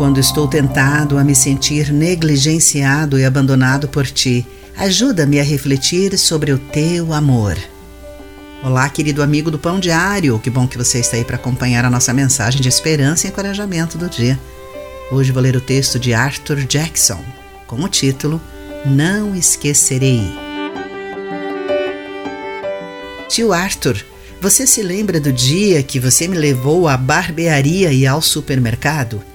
quando estou tentado a me sentir negligenciado e abandonado por ti. Ajuda-me a refletir sobre o teu amor. Olá, querido amigo do Pão Diário. Que bom que você está aí para acompanhar a nossa mensagem de esperança e encorajamento do dia. Hoje vou ler o texto de Arthur Jackson com o título Não Esquecerei. Tio Arthur, você se lembra do dia que você me levou à barbearia e ao supermercado?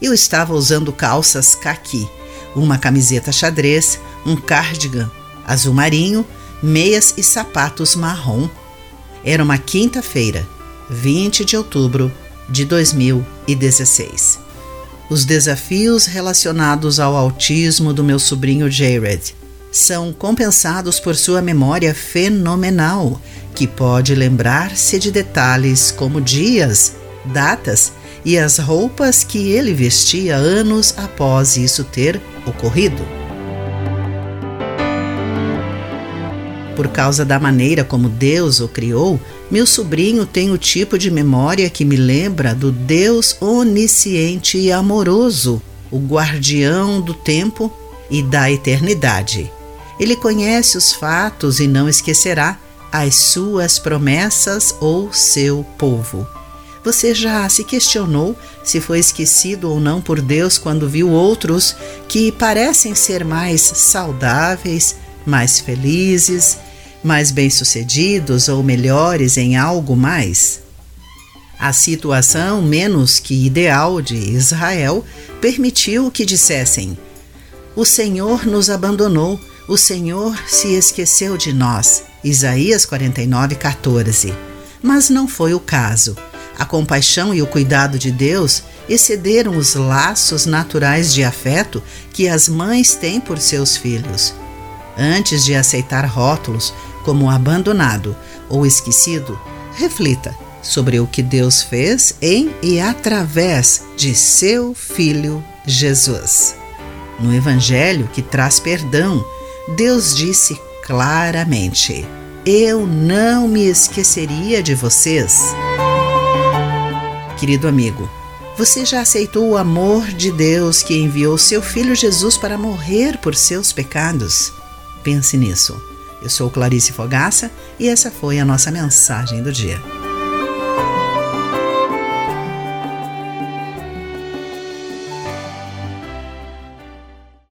Eu estava usando calças caqui, uma camiseta xadrez, um cardigan azul marinho, meias e sapatos marrom. Era uma quinta-feira, 20 de outubro de 2016. Os desafios relacionados ao autismo do meu sobrinho Jared são compensados por sua memória fenomenal, que pode lembrar-se de detalhes como dias, datas e as roupas que ele vestia anos após isso ter ocorrido. Por causa da maneira como Deus o criou, meu sobrinho tem o tipo de memória que me lembra do Deus onisciente e amoroso, o guardião do tempo e da eternidade. Ele conhece os fatos e não esquecerá as suas promessas ou seu povo. Você já se questionou se foi esquecido ou não por Deus quando viu outros que parecem ser mais saudáveis, mais felizes, mais bem-sucedidos ou melhores em algo mais? A situação menos que ideal de Israel permitiu que dissessem: O Senhor nos abandonou o Senhor se esqueceu de nós. Isaías 49, 14. Mas não foi o caso. A compaixão e o cuidado de Deus excederam os laços naturais de afeto que as mães têm por seus filhos. Antes de aceitar rótulos como abandonado ou esquecido, reflita sobre o que Deus fez em e através de seu Filho Jesus. No Evangelho que traz perdão, Deus disse claramente: Eu não me esqueceria de vocês. Querido amigo, você já aceitou o amor de Deus que enviou seu filho Jesus para morrer por seus pecados? Pense nisso. Eu sou Clarice Fogaça e essa foi a nossa mensagem do dia.